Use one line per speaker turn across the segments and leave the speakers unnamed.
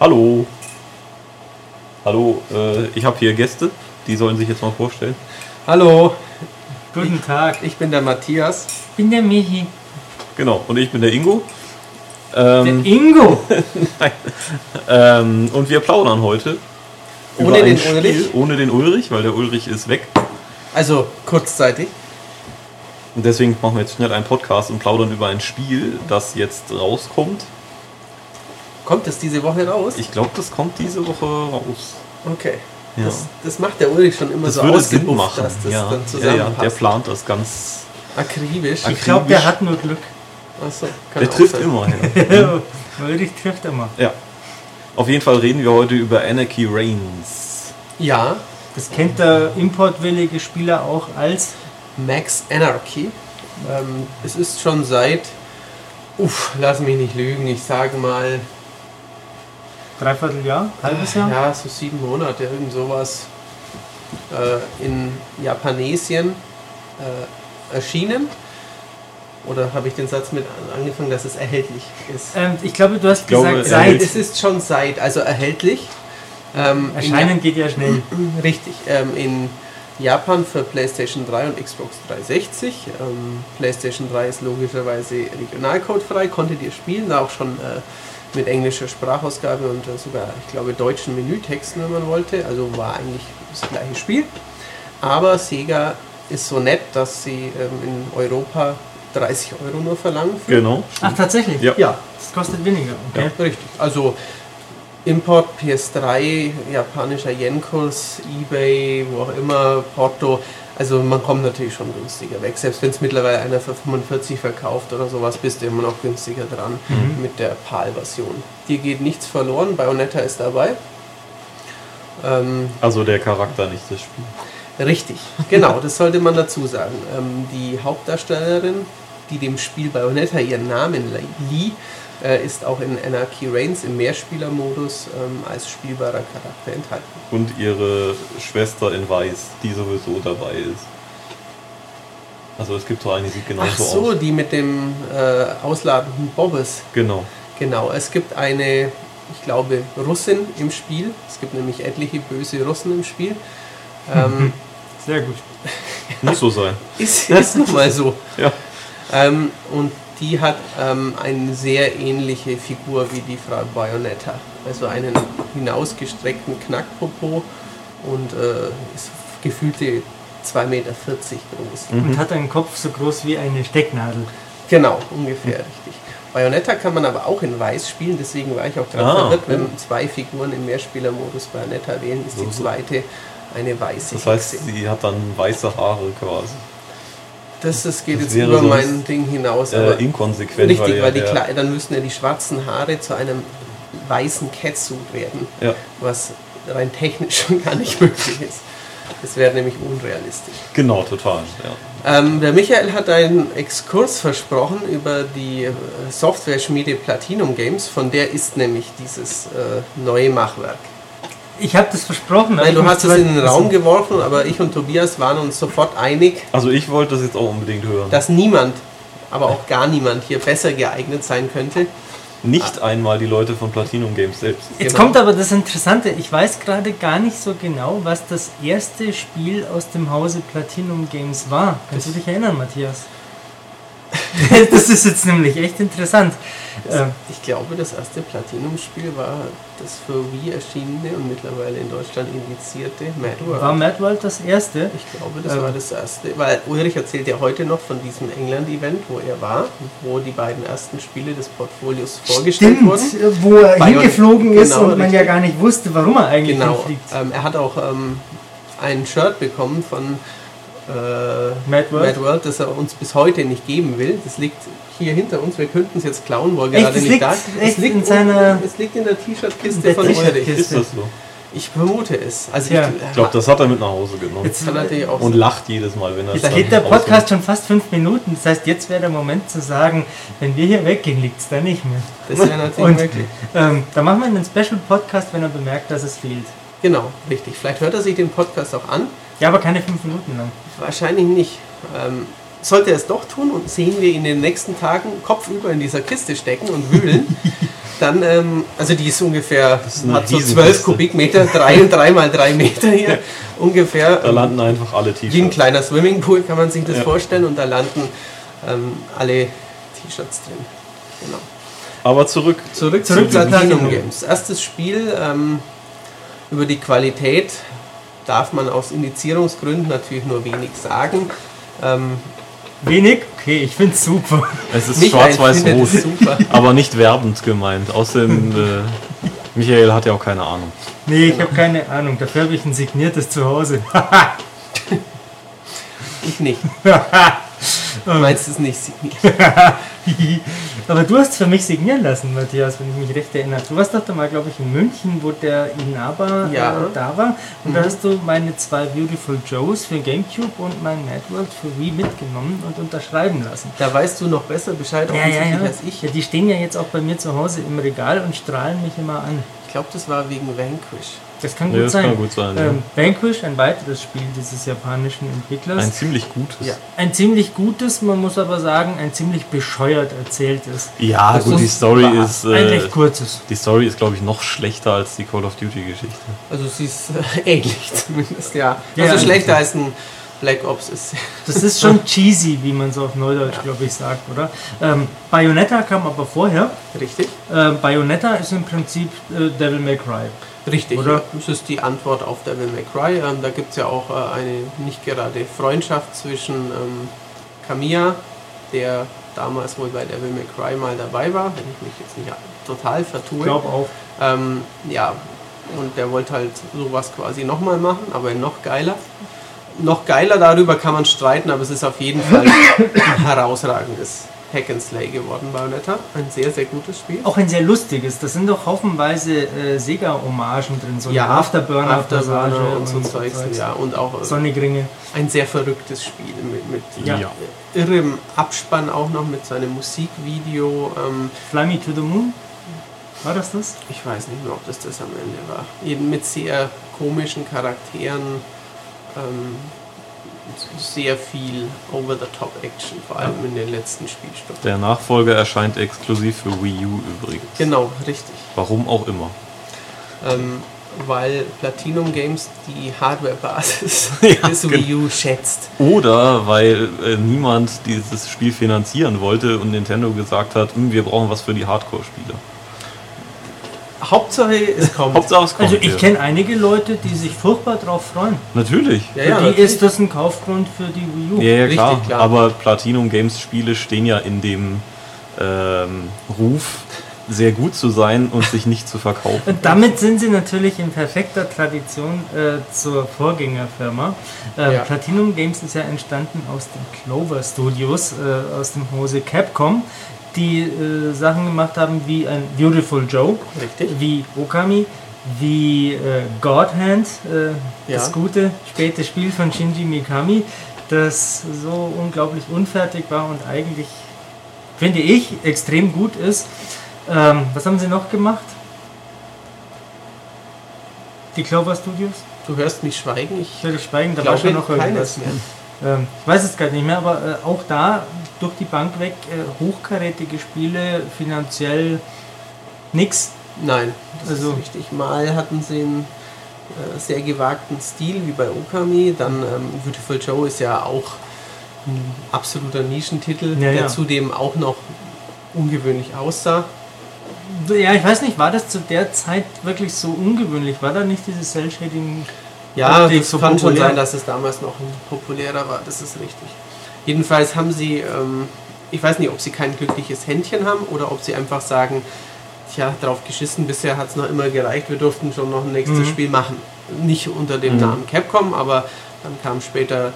Hallo. Hallo, äh, ich habe hier Gäste, die sollen sich jetzt mal vorstellen.
Hallo,
Guten Tag,
ich bin der Matthias.
ich bin der Michi.
Genau, und ich bin der Ingo.
Der
Ähm,
Ingo.
ähm, und wir plaudern heute. über
Ohne
ein
den
Spiel,
Ulrich?
Ohne den Ulrich, weil der Ulrich ist weg.
Also kurzzeitig.
Und deswegen machen wir jetzt schnell einen Podcast und plaudern über ein Spiel, das jetzt rauskommt.
Kommt es diese Woche raus?
Ich glaube, das kommt diese Woche raus.
Okay.
Ja.
Das, das macht der Ulrich schon immer
Das
so
würde Sinn machen.
dass das
ja,
dann
ja,
zusammenpasst.
ja, der plant das ganz.
Akribisch.
Ich glaube, der hat nur Glück.
Achso, kann
Der trifft
sein.
immer. Ja.
Ulrich trifft immer.
ja. Auf jeden Fall reden wir heute über Anarchy Reigns.
Ja,
Das kennt der importwillige Spieler auch als
Max Anarchy. Ähm, es ist schon seit, uff, lass mich nicht lügen, ich sage mal,
Dreivierteljahr, halbes Jahr.
ja, so sieben Monate, irgend sowas, äh, in Japanesien äh, erschienen. Oder habe ich den Satz mit angefangen, dass es erhältlich ist?
Ähm, ich glaube, du hast
glaube,
gesagt,
er
seit
Es ist schon seit, also erhältlich. Ähm, in
Erscheinen geht ja schnell.
Richtig. Ähm, in Japan für PlayStation 3 und Xbox 360. Ähm, PlayStation 3 ist logischerweise regionalcodefrei, konntet ihr spielen, da auch schon äh, mit englischer Sprachausgabe und äh, sogar, ich glaube, deutschen Menütexten, wenn man wollte. Also war eigentlich das gleiche Spiel. Aber Sega ist so nett, dass sie ähm, in Europa 30 Euro nur verlangen. Für.
Genau.
Ach, tatsächlich?
Ja.
Ja,
Das kostet weniger. Okay.
Richtig. Also Import, PS3, japanischer Yen-Kurs, Ebay, wo auch immer, Porto. Also man kommt natürlich schon günstiger weg. Selbst wenn es mittlerweile einer für 45 verkauft oder sowas, bist du immer noch günstiger dran mit der PAL-Version. Dir geht nichts verloren, Bayonetta ist dabei. Ähm,
Also der Charakter, nicht das Spiel.
Richtig, genau, das sollte man dazu sagen. Ähm, die Hauptdarstellerin, die dem Spiel Bayonetta ihren Namen lieh, äh, ist auch in Anarchy Reigns im Mehrspielermodus ähm, als spielbarer Charakter enthalten.
Und ihre Schwester in Weiß, die sowieso dabei ist. Also es gibt so eine, die sieht genauso
Ach so,
aus.
die mit dem äh, ausladenden Bobbes.
Genau.
Genau, es gibt eine, ich glaube, Russin im Spiel. Es gibt nämlich etliche böse Russen im Spiel. Ähm,
Sehr gut.
Muss so sein.
ist ist nun mal so.
Ja.
Ähm, und die hat ähm, eine sehr ähnliche Figur wie die Frau Bayonetta. Also einen hinausgestreckten Knackpopo und äh, ist gefühlte 2,40 Meter groß.
Mhm.
Und hat einen Kopf so groß wie eine Stecknadel.
Genau, ungefähr richtig. Bayonetta kann man aber auch in Weiß spielen, deswegen war ich auch gerade
Ah,
verwirrt, wenn zwei Figuren im Mehrspielermodus Bayonetta wählen, ist die zweite eine weiße.
Das heißt,
Hexe.
sie hat dann weiße Haare quasi.
Das, das geht
das
jetzt über
sonst,
mein Ding hinaus. aber
Äh, inkonsequent,
Richtig,
ja
weil die Kle dann müssten ja die schwarzen Haare zu einem weißen Catsuit werden,
Ja,
was rein technisch schon gar nicht möglich ist. Das wäre nämlich unrealistisch.
genau, total. Ja.
Ähm, der Michael hat einen Exkurs versprochen über die äh, Software-Schmiede Platinum Games, von der ist nämlich dieses äh, neue Machwerk.
Ich habe das versprochen.
Nein, du hast es in den Raum geworfen, aber ich und Tobias waren uns sofort einig,
Also ich wollte das jetzt auch unbedingt hören.
dass niemand, aber auch gar niemand hier besser geeignet sein könnte.
Nicht einmal die Leute von Platinum Games selbst.
Jetzt
Genau.
kommt aber das Interessante. Ich weiß gerade gar nicht so genau, was das erste Spiel aus dem Hause Platinum Games war. Kannst du dich erinnern, Matthias? das ist jetzt nämlich echt interessant. Äh,
Ich glaube, das erste Platinum-Spiel war das für Wii erschienene und mittlerweile in Deutschland indizierte Mad World.
war Mad World das erste?
ich glaube, das
Ähm.
war das erste. Weil Ulrich erzählt ja heute noch von diesem England-Event, wo er war, wo die beiden ersten Spiele des Portfolios vorgestellt
Stimmt,
wurden.
wo er
Bion-
hingeflogen ist
genau,
und man ja
richtig.
gar nicht wusste, warum er eigentlich
Genau.
hinfliegt.
Ähm, er hat auch ähm, ein Shirt bekommen von äh,
Mad World?
Mad World, das er uns bis heute nicht geben will. Das liegt hier hinter uns. Wir könnten es jetzt klauen, wo er
Echt?
gerade
Das
nicht
liegt
da Es liegt
in seiner-
Es liegt in der T-Shirt-Kiste von Ulrich.
Ist das so?
Ich vermute es. Also
Ja.
ich,
Ich glaube, das hat er mit nach Hause genommen.
Jetzt
kann natürlich auch
Und lacht jedes Mal, wenn er es
Da geht der. Podcast schon fast fünf Minuten. Das heißt, jetzt wäre der Moment zu sagen, wenn wir hier weggehen, liegt es da nicht mehr.
Das wäre natürlich
Und
möglich.
ähm, da machen wir einen Special-Podcast, wenn er bemerkt, dass es fehlt.
Genau, richtig. Vielleicht hört er sich den Podcast auch an.
Ja, aber keine fünf Minuten lang.
Wahrscheinlich nicht. Ähm, sollte er es doch tun und sehen wir ihn in den nächsten Tagen kopfüber in dieser Kiste stecken und wühlen, Dann, ähm, also die ist ungefähr,
ist
hat so
Riesenkiste.
12 Kubikmeter, 3 und 3 mal 3 Meter hier ungefähr.
Da landen einfach alle
Wie ein
T-Shirts.
kleiner Swimmingpool kann man sich das
Ja.
vorstellen und da landen ähm, alle T-Shirts drin. Genau.
Aber zurück.
Zurück,
Zurück
zu Platinum. Games. Erstes Spiel ähm, über die Qualität darf man aus Indizierungsgründen natürlich nur wenig sagen. Ähm,
Wenig? Okay, ich find's super.
Es ist schwarz-weiß-rot.
es super.
aber nicht werbend gemeint. Außerdem, äh, Michael hat ja auch keine Ahnung.
Nee, ich
Genau.
habe keine Ahnung. Dafür habe ich ein signiertes Zuhause.
Ich nicht. Du meinst es nicht signiert.
Aber du hast für mich signieren lassen, Matthias, wenn ich mich recht erinnere. Du warst doch da mal, glaube ich, in München, wo der Inaba
Ja.
äh, da war. Und da
Mhm.
hast du meine zwei Beautiful Joes für Gamecube und mein Mad World für Wii mitgenommen und unterschreiben lassen.
Da weißt du noch besser Bescheid
Ja, ja.
als ich.
ja. Die stehen ja jetzt auch bei mir zu Hause im Regal und strahlen mich immer an.
Ich glaube, das war wegen Vanquish.
Das kann
Ja,
gut
das
sein.
kann gut sein. ja.
Ähm, Vanquish, ein weiteres Spiel dieses japanischen Entwicklers.
Ein ziemlich gutes.
Ja.
Ein ziemlich gutes, man muss aber sagen, ein ziemlich bescheuert erzähltes.
Ja,
Das
gut, die Story ist.
Ein
Äh,
recht kurzes.
die Story ist, glaube ich, noch schlechter als die Call of Duty-Geschichte.
Also sie ist äh, ähnlich zumindest, ja.
Ja,
also
ja.
schlechter als ein Black Ops ist.
Das ist schon cheesy, wie man so auf Neudeutsch, glaube ich, sagt, oder? Ähm, Bayonetta kam aber vorher.
Richtig?
Ähm, Bayonetta ist im Prinzip äh, Devil May Cry.
Richtig,
Oder?
ja. das ist die Antwort auf Devil May Cry. Ähm, da gibt es ja auch äh, eine nicht gerade Freundschaft zwischen ähm, Kamiya, der damals wohl bei Devil May Cry mal dabei war, wenn ich mich jetzt nicht total vertue.
Ich glaube auch.
Ähm, ja, und der wollte halt sowas quasi nochmal machen, aber noch geiler. Noch geiler darüber kann man streiten, aber es ist auf jeden Fall ein herausragendes Hack and Slay geworden, Bayonetta. Ein sehr, sehr gutes Spiel.
Auch ein sehr lustiges. Da sind doch haufenweise äh, Sega-Hommagen drin. So eine
Afterburner
Afterburner-Passage
und so Zeugs, ja. Und auch äh,
Sonnigringe.
ein sehr verrücktes Spiel mit, mit
Ja.
Ja.
irrem Abspann auch noch mit seinem Musikvideo. Ähm,
Fly Me to the Moon. War das das?
ich weiß nicht mehr, ob das das am Ende war. Eben mit sehr komischen Charakteren. Ähm, sehr viel Over-the-Top-Action, vor allem in den letzten Spielstunden.
Der Nachfolger erscheint exklusiv für Wii U übrigens.
Genau, richtig.
Warum auch immer.
Ähm, weil Platinum Games die Hardware-Basis
Ja,
des. Wii U schätzt.
Oder weil äh, niemand dieses Spiel finanzieren wollte und Nintendo gesagt hat, "Hm, wir brauchen was für die Hardcore-Spieler.
Hauptsache es kommt.
Hauptsache es kommt.
Also ich
ja.
kenne einige Leute, die sich furchtbar drauf freuen.
Natürlich.
Ja,
Für
ja,
die
natürlich.
ist das ein Kaufgrund für die Wii U.
Ja, ja,
Richtig,
klar.
klar.
Aber Platinum Games Spiele stehen ja in dem ähm, Ruf, sehr gut zu sein und sich nicht zu verkaufen.
Und damit sind sie natürlich in perfekter Tradition äh, zur Vorgängerfirma. Äh,
Ja.
Platinum Games ist ja entstanden aus den Clover Studios, äh, aus dem Hause Capcom, die äh, Sachen gemacht haben wie ein Beautiful Joe,
Richtig.
wie Okami, wie äh, God Hand, äh, das
Ja.
gute späte Spiel von Shinji Mikami, das so unglaublich unfertig war und eigentlich, finde ich, extrem gut ist. Ähm, was haben sie noch gemacht? Die Clover Studios?
Du hörst mich schweigen. Ich
Ich werde schweigen, da war schon noch irgendwas.
mehr.
Ähm, ich weiß es gerade nicht mehr, aber äh, auch da durch die Bank weg äh, hochkarätige Spiele, finanziell nix.
Nein, das
Also-
ist richtig. Mal hatten sie einen äh, sehr gewagten Stil wie bei Okami. Dann ähm, Beautiful Joe ist ja auch ein absoluter Nischentitel,
Ja,
der
ja.
zudem auch noch ungewöhnlich aussah.
Ja, ich weiß nicht, war das zu der Zeit wirklich so ungewöhnlich? War da nicht dieses Cell-Shading?
Ja,
Optik
das
so
kann schon
populär?
sein, dass es damals noch populärer war, das ist richtig. Jedenfalls haben sie, ähm, ich weiß nicht, ob sie kein glückliches Händchen haben oder ob sie einfach sagen, tja, drauf geschissen, bisher hat es noch immer gereicht, wir durften schon noch ein nächstes
Mhm.
Spiel machen. Nicht unter dem
Mhm.
Namen Capcom, aber dann kam später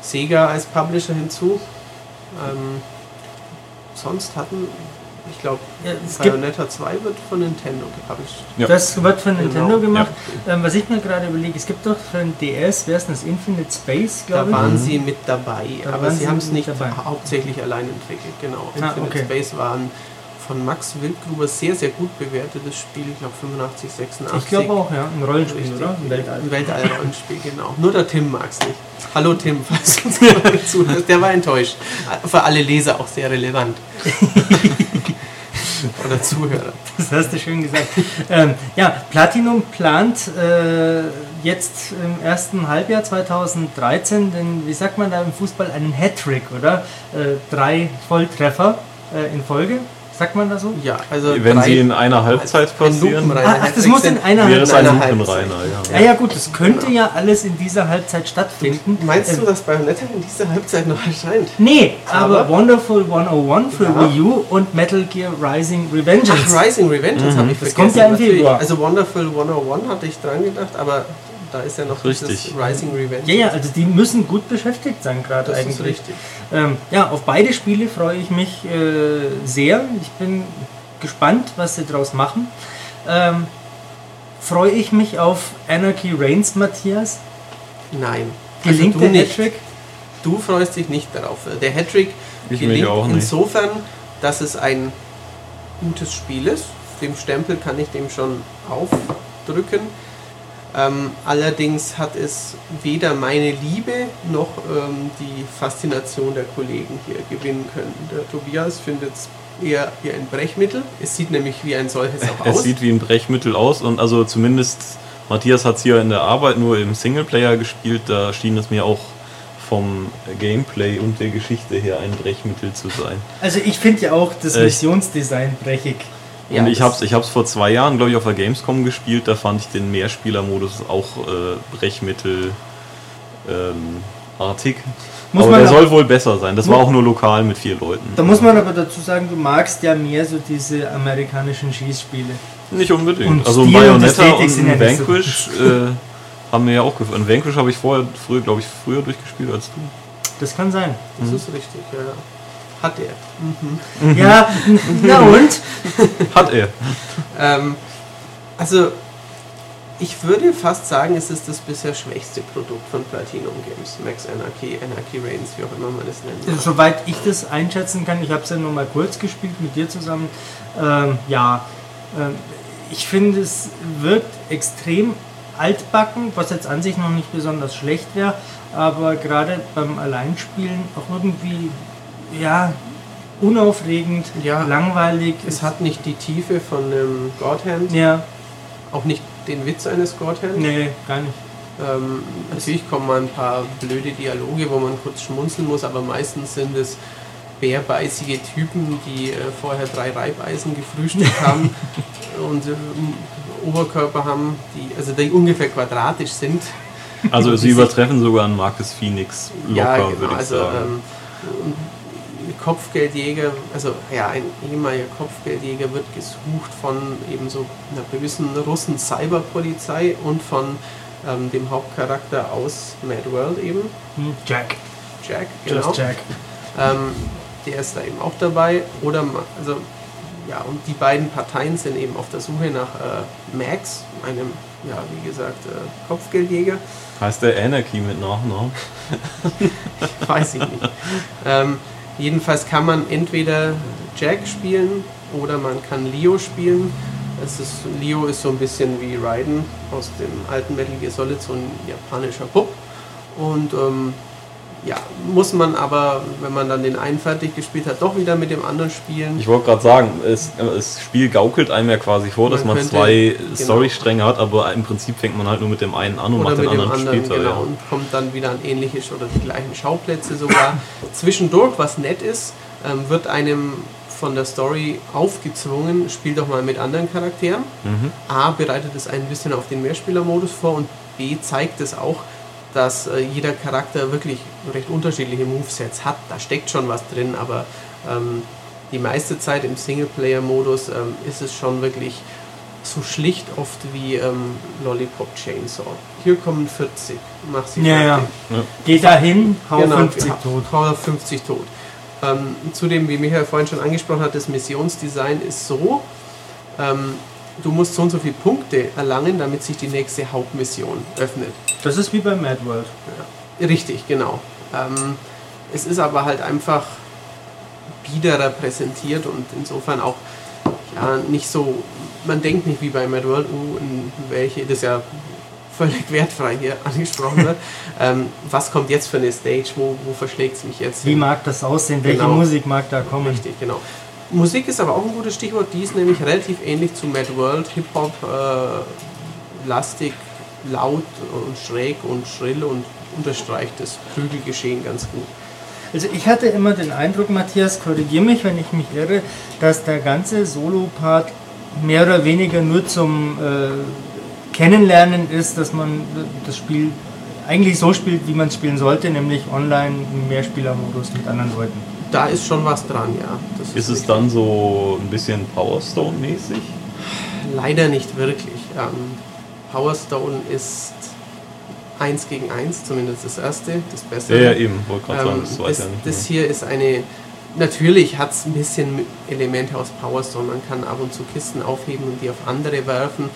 Sega als Publisher hinzu. Ähm, sonst hatten, ich glaube,
Ja, es
Bayonetta 2 wird von Nintendo gepublished.
Ja.
das wird von Nintendo
Genau,
gemacht. Ähm, was ich mir gerade überlege, es gibt doch für ein DS, wer ist denn das? Infinite Space,
Da
glaube ich.
waren
Mhm.
sie mit dabei,
Da
aber
waren
sie haben es nicht
dabei.
hauptsächlich allein entwickelt. Genau.
Ah,
Infinite
okay.
Space war ein von Max Wildgruber sehr, sehr gut bewertetes Spiel, ich glaube 85, 86.
Ich glaube auch, ja. Ein Rollenspiel,
Richtig.
oder? Ein Weltall.
Ein Weltall-Rollenspiel, genau. Nur der Tim mag es nicht. Hallo Tim, falls du uns zuhörst. Der war enttäuscht. Für alle Leser auch sehr relevant. Oder Zuhörer.
Das hast du schön gesagt. ähm, ja, Platinum plant äh, jetzt im ersten Halbjahr 2013, den, wie sagt man da im Fußball, einen Hattrick, oder? Äh, drei Volltreffer äh, in Folge. Sagt man da so?
Ja, also
Wenn
drei-
sie in einer Halbzeit
ein
passieren,
Ah, ach, das muss in einer
wäre es
Halbzeit.
ein
einer
Lupenreiner, ja.
Ja, ja, gut, das könnte ja alles in dieser Halbzeit stattfinden.
Meinst
Ähm,
du, dass Bayonetta in dieser Halbzeit noch erscheint?
Nee, aber,
Aber-
Wonderful 101 für
Ja.
Wii U und Metal Gear Rising Revengeance.
Ach, Rising Revengeance habe ich
Das
vergessen.
kommt ja im. Februar.
Also Wonderful 101 hatte ich dran gedacht, aber da ist ja noch
Richtig.
dieses Rising Revengeance.
ja, ja, also die müssen gut beschäftigt sein gerade eigentlich.
ist richtig.
Ähm, ja, auf beide Spiele freue ich mich äh, sehr. Ich bin gespannt, was sie draus machen. Ähm, freue ich mich auf Anarchy Reigns, Matthias?
Nein.
Gelingt
also du
der
nicht.
Hattrick?
Du freust dich nicht darauf. Der Hattrick
Ich
gelingt
mich auch nicht.
insofern, dass es ein gutes Spiel ist. Dem Stempel kann ich dem schon aufdrücken. Ähm, allerdings hat es weder meine Liebe noch ähm, die Faszination der Kollegen hier gewinnen können. Der Tobias findet es eher wie ein Brechmittel. Es sieht nämlich wie ein solches auch
Es
aus.
sieht wie ein Brechmittel aus und also zumindest Matthias hat es hier in der Arbeit nur im Singleplayer gespielt, da schien es mir auch vom Gameplay und der Geschichte her ein Brechmittel zu sein.
Also ich finde ja auch das
Echt?
Missionsdesign brechig.
Ja,
und ich habe es ich hab's vor zwei Jahren, glaube ich, auf der Gamescom gespielt, da fand ich den Mehrspielermodus auch äh, Brechmittel ähm, artig.
Muss
aber der soll wohl besser sein. Das war auch nur lokal mit vier Leuten.
Da muss man aber dazu sagen, du magst ja mehr so diese amerikanischen Schießspiele.
Nicht unbedingt.
Und
also
Stil und
Bayonetta und ein
nicht so-
Vanquish äh, haben mir ja auch gefallen. Ein Vanquish habe ich vorher, früher, glaube ich, früher durchgespielt als du.
Das kann sein.
Das ist richtig, ja. Ja. Hat er.
Mhm.
Ja, n- na und?
Hat er.
Ähm, also, ich würde fast sagen, es ist das bisher schwächste Produkt von Platinum Games. Max Anarchy, Anarchy Reigns, wie auch immer man es nennt.
Also, Soweit ich das einschätzen kann, ich habe es ja nur mal kurz gespielt mit dir zusammen. Ähm, ja, ähm, ich finde, es wirkt extrem altbacken, was jetzt an sich noch nicht besonders schlecht wäre, aber gerade beim Alleinspielen auch irgendwie, ja, unaufregend,
Ja.
langweilig.
Es hat nicht die Tiefe von einem Godhand,
Ja,
auch nicht den Witz eines Godhand.
nee, gar nicht.
Ähm, natürlich kommen mal ein paar blöde Dialoge, wo man kurz schmunzeln muss, aber meistens sind es bärbeißige Typen, die äh, vorher drei Reibeisen gefrühstückt haben und äh, Oberkörper haben, die, also die ungefähr quadratisch sind.
Also sie übertreffen sogar einen Marcus Phoenix locker, würde ich
also
sagen.
ähm, Kopfgeldjäger, also ja, ein ehemaliger Kopfgeldjäger wird gesucht von eben so einer bösen Russen Cyberpolizei und von ähm, dem Hauptcharakter aus Mad World eben,
Hm, Jack,
Jack, genau.
just Jack.
Ähm, der ist da eben auch dabei. Oder also ja, und die beiden Parteien sind eben auf der Suche nach äh, Max, einem, ja, wie gesagt, äh, Kopfgeldjäger.
Heißt der Anarchy mit Nachnamen?
Weiß ich nicht. ähm, jedenfalls kann man entweder Jack spielen oder man kann Leo spielen. Es ist, Leo ist so ein bisschen wie Raiden aus dem alten Metal Gear Solid, so ein japanischer Bub. Und ähm, ja, muss man aber, wenn man dann den einen fertig gespielt hat, doch wieder mit dem anderen spielen.
Ich wollte gerade sagen, es, das Spiel gaukelt einem ja quasi vor, dass
Man
man
könnte-
zwei
genau.
Storystränge hat, aber im Prinzip fängt man halt nur mit dem einen an und
oder
macht den anderen,
anderen,
später.
genau,
ja.
und kommt dann wieder an ähnliche oder die gleichen Schauplätze sogar. Zwischendurch, was nett ist, ähm, wird einem von der Story aufgezwungen, spiel doch mal mit anderen Charakteren.
Mhm.
A, bereitet es ein bisschen auf den Mehrspielermodus vor und B, zeigt es auch, dass äh, jeder Charakter wirklich recht unterschiedliche Movesets hat. Da steckt schon was drin, aber ähm, die meiste Zeit im Singleplayer-Modus ähm, ist es schon wirklich so schlicht oft wie ähm, Lollipop Chainsaw. Hier kommen 40, mach sie
Ja, ja.
fertig.
Geh da hin, hau
Genau,
50
ja,
tot.
Hau 50 tot. Ähm, zudem, wie Michael vorhin schon angesprochen hat, das Missionsdesign ist so, ähm, du musst so und so viele Punkte erlangen, damit sich die nächste Hauptmission öffnet.
Das ist wie bei Mad World.
Richtig, genau. Ähm, es ist aber halt einfach biederer präsentiert und insofern auch ja, nicht so, man denkt nicht wie bei Mad World, uh, in welche, das ja völlig wertfrei hier angesprochen wird. ähm, was kommt jetzt für eine Stage, wo, wo verschlägt es mich jetzt
Wie
hin?
mag das aussehen? Welche
Genau.
Musik mag da kommen?
Richtig, genau. Musik ist aber auch ein gutes Stichwort. Die ist nämlich relativ ähnlich zu Mad World. Hip-Hop, äh, lastig, laut und schräg und schrill und unterstreicht das Prügelgeschehen ganz gut.
Also ich hatte immer den Eindruck, Matthias, korrigiere mich, wenn ich mich irre, dass der ganze Solo-Part mehr oder weniger nur zum äh, Kennenlernen ist, dass man das Spiel eigentlich so spielt, wie man es spielen sollte, nämlich online im Mehrspielermodus mit anderen Leuten.
Da ist schon was dran, ja.
Das ist, ist es dann so ein bisschen Power Stone-mäßig?
Leider nicht wirklich. Ähm, Power Stone ist 1 gegen 1, zumindest das erste, das Bessere.
Ja, ja eben, wollte gerade sagen,
das, ähm, das, ja nicht das hier ist eine, natürlich hat es ein bisschen Elemente aus Power Stone, man kann ab und zu Kisten aufheben und die auf andere werfen.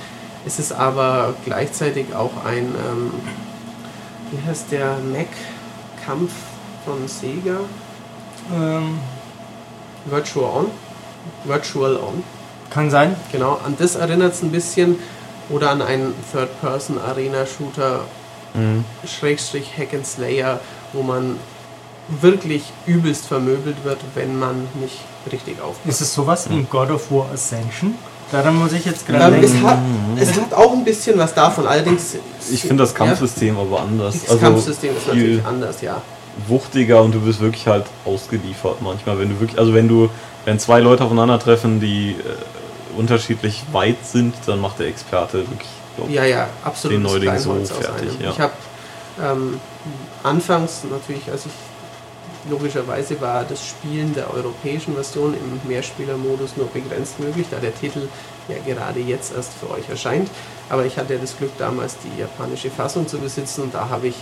Es ist aber gleichzeitig auch ein, ähm, wie heißt der, Mac-Kampf von Sega? Ähm, Virtual On. Virtual On.
Kann sein.
Genau, an das erinnert es ein bisschen. Oder an einen Third-Person-Arena-Shooter, mhm. Schrägstrich Hack and Slayer, wo man wirklich übelst vermöbelt wird, wenn man nicht richtig aufpasst.
Ist es sowas wie God of War Ascension? Daran muss ich jetzt gerade ähm,
es, hat, es hat auch ein bisschen was davon, allerdings...
Ich finde das Kampfsystem ja, aber anders.
Das also Kampfsystem ist natürlich anders, ja.
Wuchtiger und du bist wirklich halt ausgeliefert manchmal, wenn du wirklich, also wenn du, wenn zwei Leute aufeinandertreffen, die äh, unterschiedlich weit sind, dann macht der Experte wirklich
glaub, ja, ja, absolut
den Neuling so fertig. Ja.
Ich habe ähm, anfangs natürlich, als ich logischerweise war das Spielen der europäischen Version im Mehrspielermodus nur begrenzt möglich, da der Titel ja gerade jetzt erst für euch erscheint. Aber ich hatte das Glück, damals die japanische Fassung zu besitzen und da habe ich,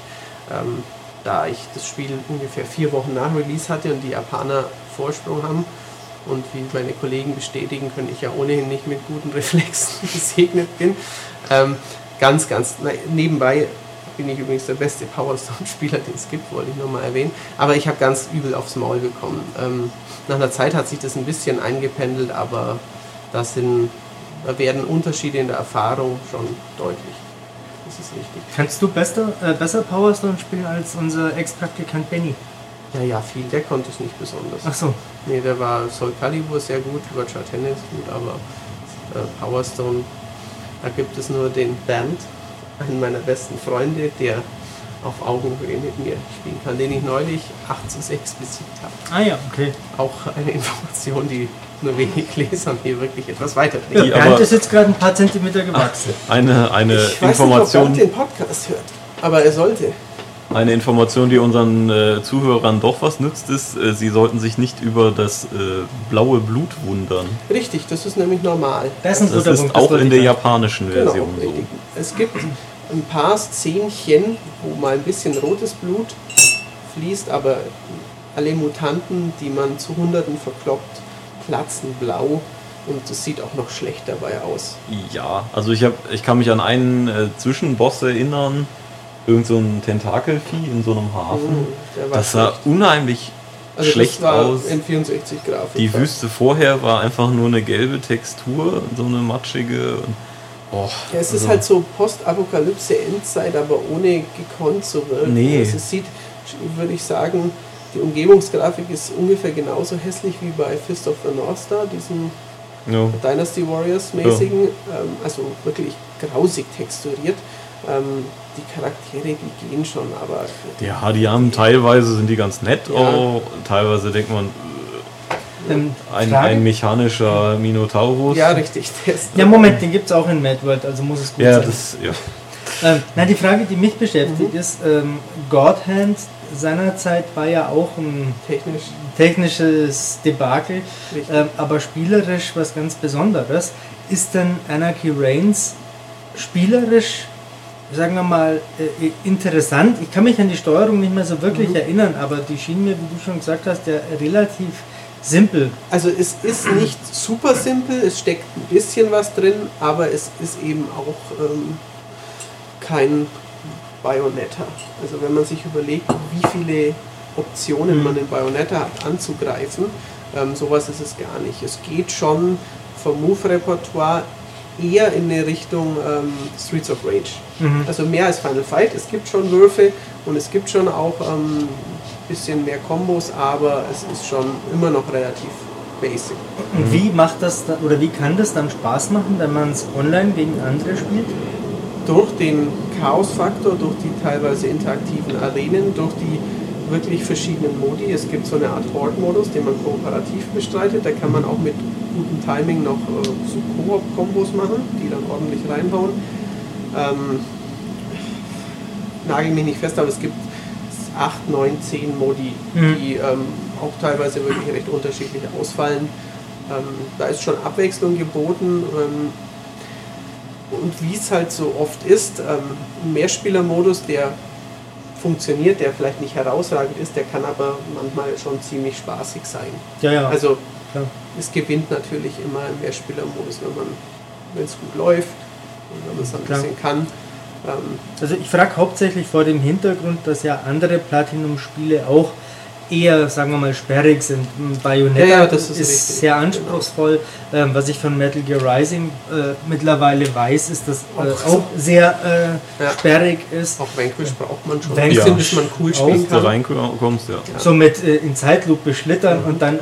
ähm, da ich das Spiel ungefähr vier Wochen nach Release hatte und die Japaner Vorsprung haben, und wie meine Kollegen bestätigen können, ich ja ohnehin nicht mit guten Reflexen gesegnet bin, ähm, ganz, ganz nebenbei bin ich übrigens der beste Power-Stone-Spieler, den es gibt, wollte ich nur mal erwähnen. Aber ich habe ganz übel aufs Maul bekommen. Ähm, nach einer Zeit hat sich das ein bisschen eingependelt, aber das sind, da werden Unterschiede in der Erfahrung schon deutlich. Das ist richtig.
Kannst du besser, äh, besser Power Stone spielen als unser Ex-Praktikant Benny?
Ja, ja, viel. Der konnte es nicht besonders.
Ach so.
Nee, der war Soul Calibur sehr gut, Virtual Tennis gut, aber äh, Power Stone da gibt es nur den Bernd, einen meiner besten Freunde, der auf Augenhöhe mit mir spielen kann, den ich neulich 8 zu 6 besiegt habe.
Ah ja, okay.
Auch eine Information, die nur wenig Lesern hier wirklich etwas weiterbringt.
Ja, Bernd ist jetzt gerade ein paar Zentimeter gewachsen.
Ach, eine eine
ich
Information.
Weiß nicht, ob Bernd den Podcast hört, aber er sollte.
Eine Information, die unseren äh, Zuhörern doch was nützt, ist, äh, sie sollten sich nicht über das äh, blaue Blut wundern.
Richtig, das ist nämlich normal.
Das, ist, das ist auch in der japanischen genau, Version genau, so.
Es gibt ein paar Szenchen, wo mal ein bisschen rotes Blut fließt, aber alle Mutanten, die man zu Hunderten verkloppt, platzen blau und es sieht auch noch schlecht dabei aus.
Ja, also ich, hab, ich kann mich an einen äh, Zwischenboss erinnern, irgend so ein Tentakelvieh in so einem Hafen. Oh, das sah schlecht. unheimlich also schlecht aus.
In 64 Grafik.
Die Wüste vorher war einfach nur eine gelbe Textur, so eine matschige.
Oh, ja, es also ist halt so Postapokalypse Endzeit, aber ohne gekonnt zu wirken.
Nee.
Also es sieht, würde ich sagen, die Umgebungsgrafik ist ungefähr genauso hässlich wie bei Fist of the North Star, diesem no. Dynasty Warriors mäßigen, ja. ähm, also wirklich grausig texturiert. Ähm, die Charaktere, die gehen schon, aber.
Ja, die haben teilweise sind die ganz nett, ja. auch, teilweise denkt man, äh, ähm, ein, ein, mechanischer Minotaurus.
Ja, richtig.
ja, Moment, den gibt es auch in Mad World, also muss es gut
ja,
sein.
Das, ja,
ähm, na, die Frage, die mich beschäftigt, mhm. ist, ähm, Godhand seinerzeit war ja auch ein
Technisch.
technisches Debakel, ähm, aber spielerisch was ganz Besonderes. Ist denn Anarchy Reigns spielerisch sagen wir mal, äh, interessant. Ich kann mich an die Steuerung nicht mehr so wirklich mhm. erinnern, aber die schien mir, wie du schon gesagt hast, ja relativ simpel.
Also es ist nicht super simpel, es steckt ein bisschen was drin, aber es ist eben auch ähm, kein Bayonetta. Also wenn man sich überlegt, wie viele Optionen mhm. man in Bayonetta hat anzugreifen, ähm, sowas ist es gar nicht. Es geht schon vom Move-Repertoire eher in eine Richtung ähm, Streets of Rage. Mhm. Also mehr als Final Fight. Es gibt schon Würfe und es gibt schon auch ein ähm, bisschen mehr Kombos, aber es ist schon immer noch relativ basic.
Und wie macht das da, oder wie kann das dann Spaß machen, wenn man es online gegen andere spielt?
Durch den Chaos-Faktor, durch die teilweise interaktiven Arenen, durch die wirklich verschiedenen Modi. Es gibt so eine Art Horde-Modus, den man kooperativ bestreitet. Da kann man auch mit gutem Timing noch äh, so Koop-Kombos machen, die dann ordentlich reinhauen. Ähm, nagel mich nicht fest, aber es gibt 8, 9, 10 Modi,
Mhm.
die ähm, auch teilweise wirklich recht unterschiedlich ausfallen. Ähm, da ist schon Abwechslung geboten. Ähm, und wie es halt so oft ist, ähm, Mehrspielermodus, der funktioniert, der vielleicht nicht herausragend ist, der kann aber manchmal schon ziemlich spaßig sein.
Ja, ja.
Also
klar.
es gewinnt natürlich immer im Mehrspielermodus, wenn man wenn es gut läuft und wenn man es ein
Klar.
bisschen kann. Ähm,
Also ich frage hauptsächlich vor dem Hintergrund, dass ja andere Platinum-Spiele auch eher, sagen wir mal, sperrig sind. Bayonetta
Ja, ja, das ist
ist, sehr anspruchsvoll. Ähm, was ich von Metal Gear Rising äh, mittlerweile weiß, ist, dass äh,
Auch
sehr äh,
Ja.
sperrig ist.
auch Vanquish braucht man schon
Vanquish
bisschen, bis man cool
auch.
spielen kann.
reinkommst, ja.
Ja.
So mit äh, in Zeitlupe schlittern und dann äh,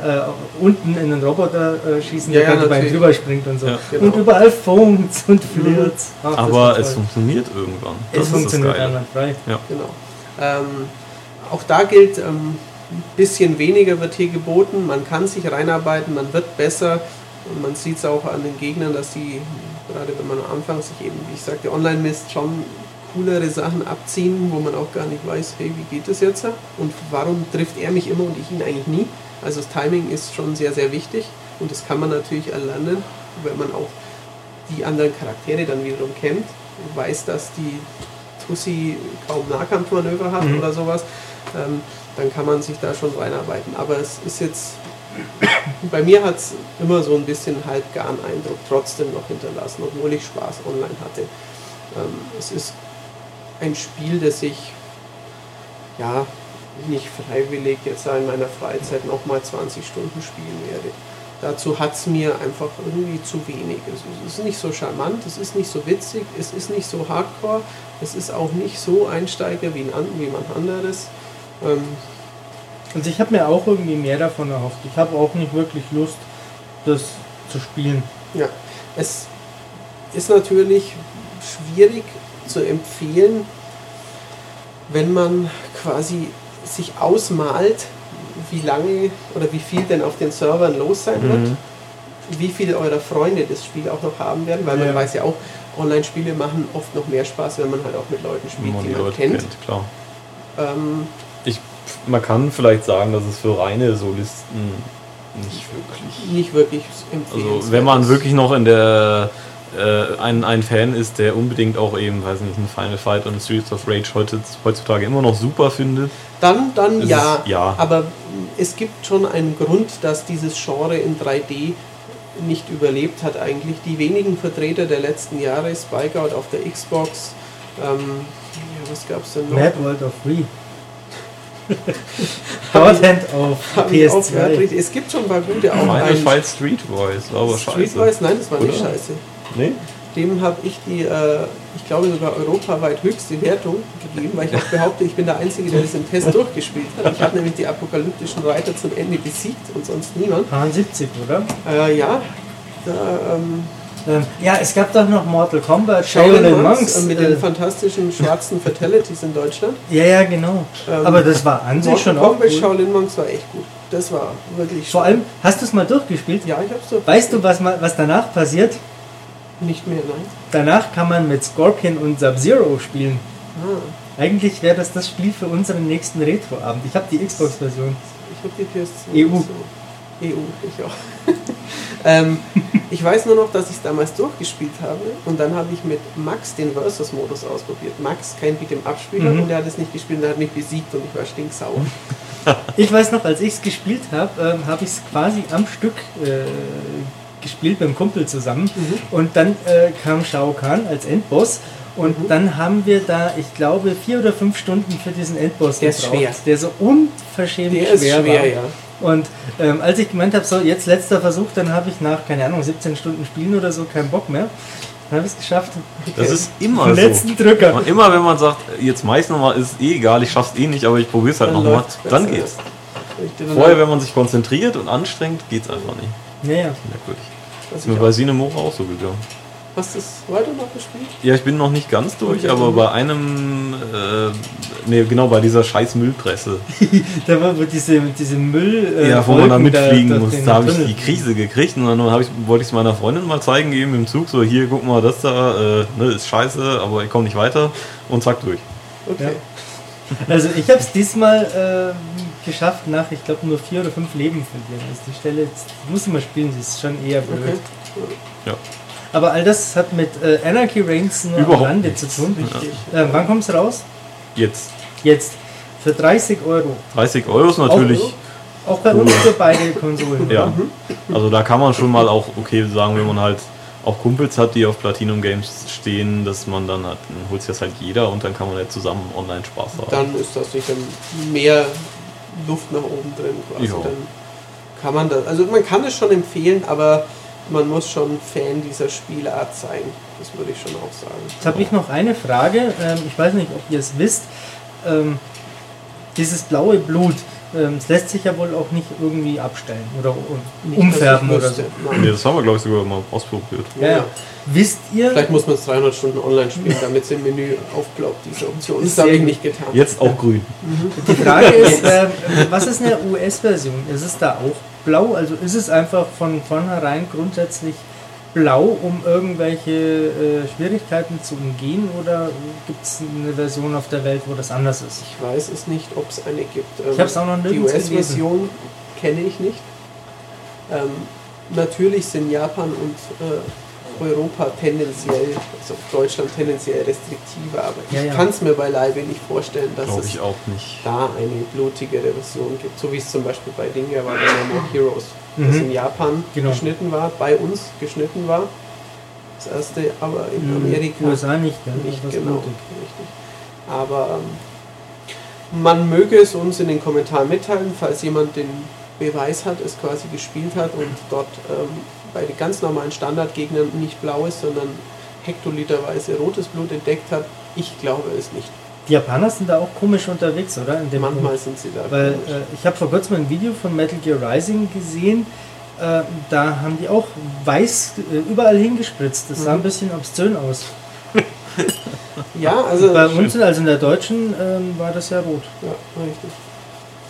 unten in den Roboter äh, schießen,
Ja,
der
ja,
dann über einen
natürlich.
drüber springt und so.
Ja.
Genau.
Und überall funkt's und flirt's. Ach, das
Aber es funktioniert irgendwann. Das
es funktioniert einwandfrei.
Genau. Ähm, auch da gilt, ähm, ein bisschen weniger wird hier geboten, man kann sich reinarbeiten, man wird besser. Und man sieht es auch an den Gegnern, dass die, gerade wenn man am Anfang sich eben, wie ich sagte, online misst, schon coolere Sachen abziehen, wo man auch gar nicht weiß, hey, wie geht das jetzt? Und warum trifft er mich immer und ich ihn eigentlich nie. Also das Timing ist schon sehr, sehr wichtig. Und das kann man natürlich erlernen, wenn man auch die anderen Charaktere dann wiederum kennt und weiß, dass die Tussi kaum Nahkampfmanöver hat
Mhm.
oder sowas, ähm, dann kann man sich da schon reinarbeiten. Aber es ist jetzt, bei mir hat es immer so ein bisschen halbgaren Eindruck trotzdem noch hinterlassen, obwohl ich Spaß online hatte. Ähm, es ist ein Spiel, das ich ja nicht freiwillig jetzt in meiner Freizeit nochmal 20 Stunden spielen werde. Dazu hat es mir einfach irgendwie zu wenig. Es ist- nicht so charmant, es ist nicht so witzig, es ist nicht so hardcore, es ist auch nicht so Einsteiger wie, ein, wie man anderes. Ähm,
Also ich habe mir auch irgendwie mehr davon erhofft. Ich habe auch nicht wirklich Lust, das zu spielen.
Ja, es ist natürlich schwierig zu empfehlen, wenn man quasi sich ausmalt, wie lange oder wie viel denn auf den Servern los sein wird,
Mhm.
wie viele eurer Freunde das Spiel auch noch haben werden, weil
Ja.
man weiß ja auch, Online-Spiele machen oft noch mehr Spaß, wenn man halt auch mit Leuten spielt,
man
die
die
man
Leute
kennt.
kennt, klar.
Ähm,
man kann vielleicht sagen, dass es für reine Solisten nicht wirklich.
nicht wirklich.
Also wenn man wirklich noch in der äh, ein, ein Fan ist, der unbedingt auch eben, weiß nicht, ein Final Fight und Streets of Rage heute, heutzutage immer noch super findet.
Dann, dann
Es
ja.
ist- ja.
Aber es gibt schon einen Grund, dass dieses Genre in 3D nicht überlebt hat eigentlich. Die wenigen Vertreter der letzten Jahre, Spike Out auf der Xbox, ähm, ja, was gab es denn noch?
Mad World of Free. Shorthand auf
Hab ich auch
PS2.
gehört. Es gibt schon paar gute, auch
Final
ein
Fight Street Voice, war aber scheiße.
Streetwise, nein, das war nicht
Oder?
scheiße.
Nee?
Dem habe ich die, äh, ich glaube sogar europaweit höchste Wertung gegeben, weil ich auch behaupte, ich bin der Einzige, der das im Test durchgespielt hat. Ich habe nämlich die apokalyptischen Reiter zum Ende besiegt und sonst niemand.
70, oder?
Äh, ja, da, ähm,
Ähm, ja, es gab doch noch Mortal Kombat,
Shaolin Monks,
Monks.
äh, mit
äh,
den fantastischen schwarzen Fatalities in Deutschland.
ja, ja, genau.
Ähm,
Aber das war an sich
Mortal
schon auch
Kombat
cool.
Shaolin Monks war echt gut. Das war wirklich
Vor allem, hast du es mal durchgespielt?
Ja, ich hab's so.
Weißt du, was, mal, was danach passiert?
Nicht mehr, nein.
Danach kann man mit Scorpion und Sub-Zero spielen.
Ah,
Eigentlich wäre das das Spiel für unseren nächsten Retro-Abend. Ich habe die Xbox-Version.
ich hab die PS2.
EU.
So. EU, ich auch. ähm, ich weiß nur noch, dass ich es damals durchgespielt habe und dann habe ich mit Max den Versus-Modus ausprobiert. Max, kein Beat'em-Up-Spieler
Mhm.
und der hat es nicht gespielt und der hat mich besiegt und ich war stinksauer.
Ich weiß noch, als ich es gespielt habe, ähm, habe ich es quasi am Stück äh, gespielt beim Kumpel zusammen.
Mhm.
Und dann äh, kam Shao Kahn als Endboss. Und
Mhm.
dann haben wir da, ich glaube, vier oder fünf Stunden für diesen Endboss
Der ist schwer.
Der so unverschämt
Der ist
schwer,
schwer,
war.
ja.
Und ähm, als ich gemeint habe, so jetzt letzter Versuch, dann habe ich nach, keine Ahnung, 17 Stunden Spielen oder so keinen Bock mehr. Dann habe ich es geschafft.
Das ist immer so.
letzten Drücker.
Und immer wenn man sagt, jetzt meist nochmal ist eh egal, ich schaff's eh nicht, aber ich probier's halt
Dann
nochmal, dann geht's. Vorher, wenn man sich konzentriert und anstrengt, geht's einfach nicht.
Naja.
Merkwürdig.
was
Ist mir bei Sinemora auch so gegangen.
Hast du es weiter noch gespielt?
Ja, ich bin noch nicht ganz durch,
Okay.
aber bei einem, äh, nee, genau, bei dieser scheiß Müllpresse,
Da war wo diese, diese Müll. äh,
ja, wo man da
Wolken
mitfliegen
durch
muss, da habe ich die Krise gekriegt und dann ich, wollte ich es meiner Freundin mal zeigen, eben im Zug, so hier, guck mal, das da, äh, ne, ist scheiße, aber ich komme nicht weiter und zack, durch.
Okay.
Also ich habe es diesmal äh, geschafft nach, ich glaube, nur vier oder fünf Leben verlieren. Also die Stelle, jetzt muss ich mal spielen, die ist schon eher blöd.
Okay.
Ja.
Aber all das hat mit äh, Anarchy Reigns nur am
Überhaupt
Rande
nichts.
zu tun.
Richtig.
Äh, wann kommt es raus?
Jetzt.
Jetzt. Für 30 Euro.
30 Euro ist natürlich,
Auch, auch bei uns für beide Konsolen.
ja, also da kann man schon mal auch, okay, sagen, wenn man halt auch Kumpels hat, die auf Platinum Games stehen, dass man dann hat, dann holt sich das halt jeder und dann kann man ja zusammen online Spaß haben.
Dann ist das nicht mehr Luft nach oben drin quasi.
Ja.
Dann kann man das. Also man kann es schon empfehlen, aber man muss schon Fan dieser Spielart sein. Das würde ich schon auch sagen.
Jetzt habe ich noch eine Frage. Ähm, ich weiß nicht, ob ihr es wisst. dieses blaue Blut, ähm, es lässt sich ja wohl auch nicht irgendwie abstellen oder um-
Nicht,
umfärben
ich
oder so.
Nee,
Nein.
das haben wir, glaube ich, sogar mal ausprobiert.
Ja, ja. Wisst ihr,
Vielleicht muss man es 300 Stunden online spielen, damit es im Menü aufploppt, diese Option. Das habe ich nicht getan.
Jetzt auch grün.
die Frage ist, ähm, was ist eine US-Version? Ist es da auch blau? Also ist es einfach von vornherein grundsätzlich blau, um irgendwelche äh, Schwierigkeiten zu umgehen oder gibt es eine Version auf der Welt, wo das anders ist?
Ich weiß es nicht, ob es eine gibt. Ähm,
Ich hab's auch noch
Die
nirgends gelesen.
US-Version kenne ich nicht. Ähm, natürlich sind Japan und äh, Europa tendenziell, also Deutschland tendenziell restriktiver, aber
Ja,
ich
ja.
kann es mir beileibe nicht vorstellen, dass
Glaube
es
ich auch nicht.
da eine blutigere Version gibt, so wie es zum Beispiel bei Dinge war, bei No More Heroes, das
Mhm.
in Japan
Genau.
geschnitten war, bei uns geschnitten war. Das erste, aber in Amerika
USA nicht, ja,
nicht
das
genau.
blutig.
Richtig. Aber ähm, man möge es uns in den Kommentaren mitteilen, falls jemand den Beweis hat, es quasi gespielt hat und dort ähm, bei den ganz normalen Standardgegnern nicht blau ist, sondern hektoliterweise rotes Blut entdeckt hat. Ich glaube es nicht.
Die Japaner sind da auch komisch unterwegs, oder? In dem
Manchmal
Punkt.
sind sie da.
Weil äh, ich habe vor kurzem ein Video von Metal Gear Rising gesehen. Äh, da haben die auch weiß äh, überall hingespritzt. Das sah
Mhm.
ein bisschen obszön aus.
ja, also
Bei uns, also in der deutschen, ähm, war das ja rot.
Ja, richtig.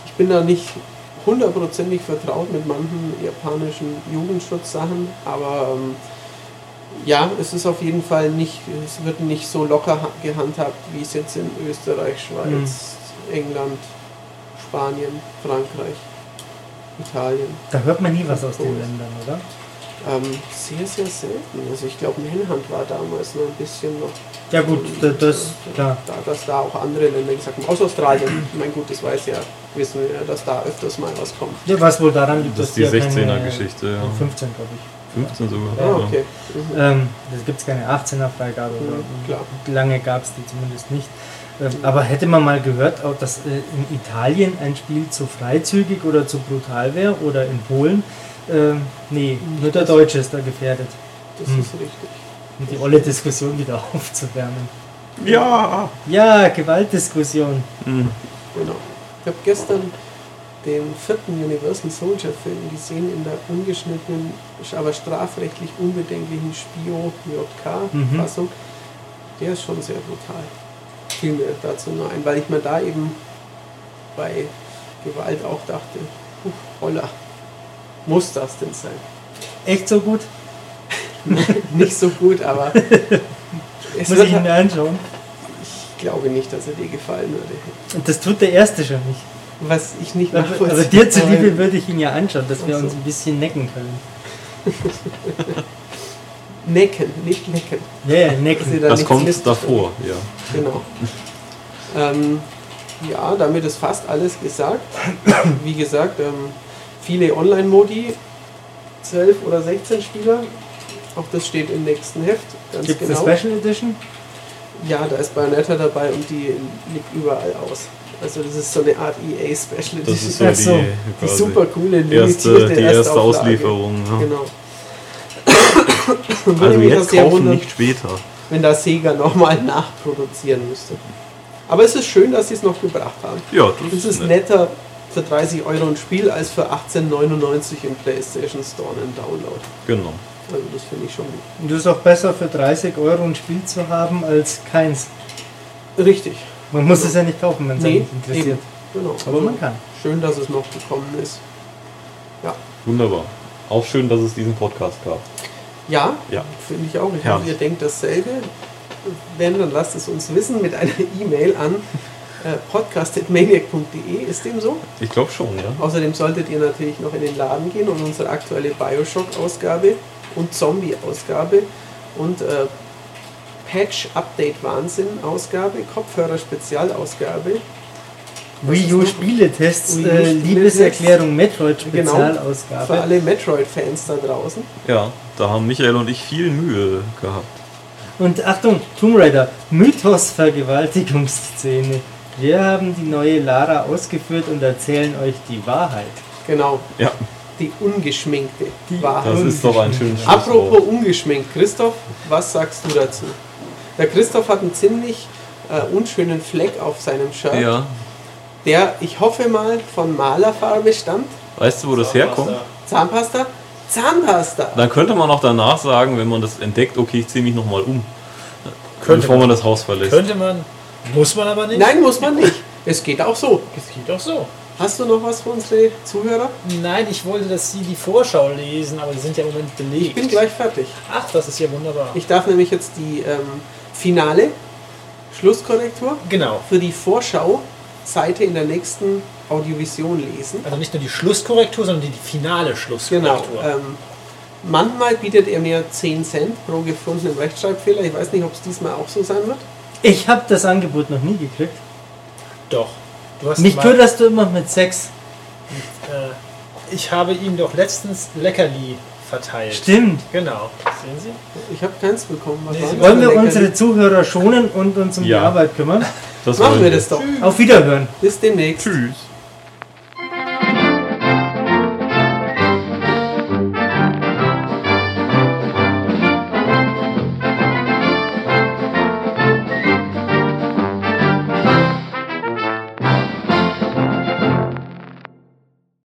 Ich bin da nicht hundertprozentig vertraut mit manchen japanischen Jugendschutzsachen, aber ähm, ja, es ist auf jeden Fall nicht, es wird nicht so locker ha- gehandhabt, wie es jetzt in Österreich, Schweiz, England, Spanien, Frankreich, Italien.
Da hört man nie was aus den. Ländern, oder?
Ähm, sehr, sehr selten. Also ich glaube, Manhunt war damals noch ein bisschen noch
Ja gut, da- das, klar.
da, dass da auch andere Länder gesagt haben, aus Australien, mein gut, das weiß ja, wissen wir ja, dass da öfters mal was kommt.
Ja, was wohl daran liegt,
Das ist
dass
die
ja keine-
16er-Geschichte, ja.
15, glaube ich.
15 sogar.
Ah,
ja.
okay. Mhm.
Ähm, da gibt es keine 18er Freigabe.
Mhm,
oder
klar.
Lange gab es die zumindest nicht. Ähm, aber hätte man mal gehört, auch, dass äh, in Italien ein Spiel zu freizügig oder zu brutal wäre oder in Polen? Ähm, nee, nur der Deutsche ist da gefährdet.
Das
Hm.
ist richtig.
Um die olle Diskussion wieder aufzuwärmen.
Ja!
Ja, Gewaltdiskussion.
Hm.
Genau. Ich habe gestern den vierten Universal Soldier Film gesehen in der ungeschnittenen, aber strafrechtlich unbedenklichen Spio
Mhm.
JK Fassung. Der ist schon sehr brutal. Fiel mir dazu nur ein, weil ich mir da eben bei Gewalt auch dachte, puh, holla, muss das denn sein?
Echt so gut?
Nicht so gut, aber es
Muss ich ihn mir anschauen.
ich glaube nicht, dass er dir gefallen würde.
Und das tut der Erste schon nicht.
Was ich nicht nachvollziehen
aber dir zuliebe würde ich ihn ja anschauen, dass wir
so.
uns ein bisschen necken können.
Necken, nicht lecken.
Ja,
ihr
necken.
da
Das kommt davor, ja.
Genau. ähm, ja, damit ist fast alles gesagt. Wie gesagt, ähm, viele Online-Modi, 12 oder 16 Spieler. Auch das steht im nächsten Heft. Ganz
Gibt es
genau.
eine Special Edition?
Ja, da ist Bayonetta dabei und die liegt überall aus. Also das ist so eine Art EA Special
Das
Edition.
ist so
Ach so,
die,
die
quasi
super coole,
erste,
limitierte
die erste
Erstauflage.
Auslieferung. Ja.
Genau.
Also
das
jetzt kaufen,
wundern,
nicht später.
wenn da Sega nochmal nachproduzieren müsste. Aber es ist schön, dass sie es noch gebracht haben.
Ja, das
Es
ist
ist
nett.
netter für 30 Euro ein Spiel als für 18,99 im PlayStation Store einen Download.
Genau.
Also das finde ich schon gut.
Und es ist auch besser für 30 Euro ein Spiel zu haben als keins.
Richtig.
Man muss es ja nicht kaufen, wenn es
Nee,
interessiert.
eben. Genau.
Aber man kann.
Schön, dass es noch gekommen ist.
Wunderbar. Auch schön, dass es diesen Podcast gab.
Ja,
Ja.
finde ich auch. Ich
Herrlich.
hoffe, ihr denkt dasselbe. Wenn, dann lasst es uns wissen mit einer E-Mail an podcast.maniac.de. Ist dem so?
Ich glaube schon, ja.
Außerdem solltet ihr natürlich noch in den Laden gehen und unsere aktuelle Bioshock-Ausgabe und Zombie-Ausgabe und äh, Patch-Update-Wahnsinn-Ausgabe, Kopfhörer-Spezialausgabe.
Wii
ist
U
noch?
Spieletest,
Wii U
äh. Liebeserklärung Metroid
Genau. Für alle Metroid-Fans da draußen.
Ja, da haben Michael und ich viel Mühe gehabt.
Und Achtung, Tomb Raider, Mythos-Vergewaltigungsszene. Wir haben die neue Lara ausgeführt und erzählen euch die Wahrheit.
Genau,
Ja,
die ungeschminkte
Die-
Wahrheit.
das ist doch ein schönes
Apropos ungeschminkt, Christoph, was sagst du dazu? Der Christoph hat einen ziemlich äh, unschönen Fleck auf seinem Shirt,
Ja,
der, ich hoffe mal, von Malerfarbe stammt.
weißt du, wo das herkommt?
Zahnpasta? Zahnpasta!
Dann könnte man auch danach sagen, wenn man das entdeckt, okay, ich ziehe mich nochmal um.
Könnte
bevor
man.
man das Haus verlässt.
Könnte man, muss man aber nicht.
Nein, muss man nicht. Es geht auch so.
Es geht auch so.
Hast du noch was für unsere Zuhörer?
Nein, ich wollte, dass Sie die Vorschau lesen, aber die sind ja im Moment belegt.
Ich bin gleich fertig.
Ach, das ist ja wunderbar.
Ich darf nämlich jetzt die ähm, finale Schlusskorrektur
genau.
für die Vorschau-Seite in der nächsten Audiovision lesen.
Also nicht nur die Schlusskorrektur, sondern die, die finale
Genau.
Schlusskorrektur.
Ähm, manchmal bietet er mir 10 Cent pro gefundenen Rechtschreibfehler. Ich weiß nicht, ob es diesmal auch so sein wird.
Ich habe das Angebot noch nie gekriegt.
Doch. Du hast
Mich
mal-
köderst du immer mit Sex.
äh, Ich habe ihm doch letztens Leckerli verteilt.
Stimmt.
Genau. Sehen Sie?
Ich habe keins bekommen. Was
Nee,
war
Sie
denn
Wollen wir
lecker?
unsere Zuhörer schonen und uns um
Ja.
die Arbeit kümmern?
Das
Machen
wollen
wir das doch.
Auf Wiederhören.
Bis demnächst.
Tschüss.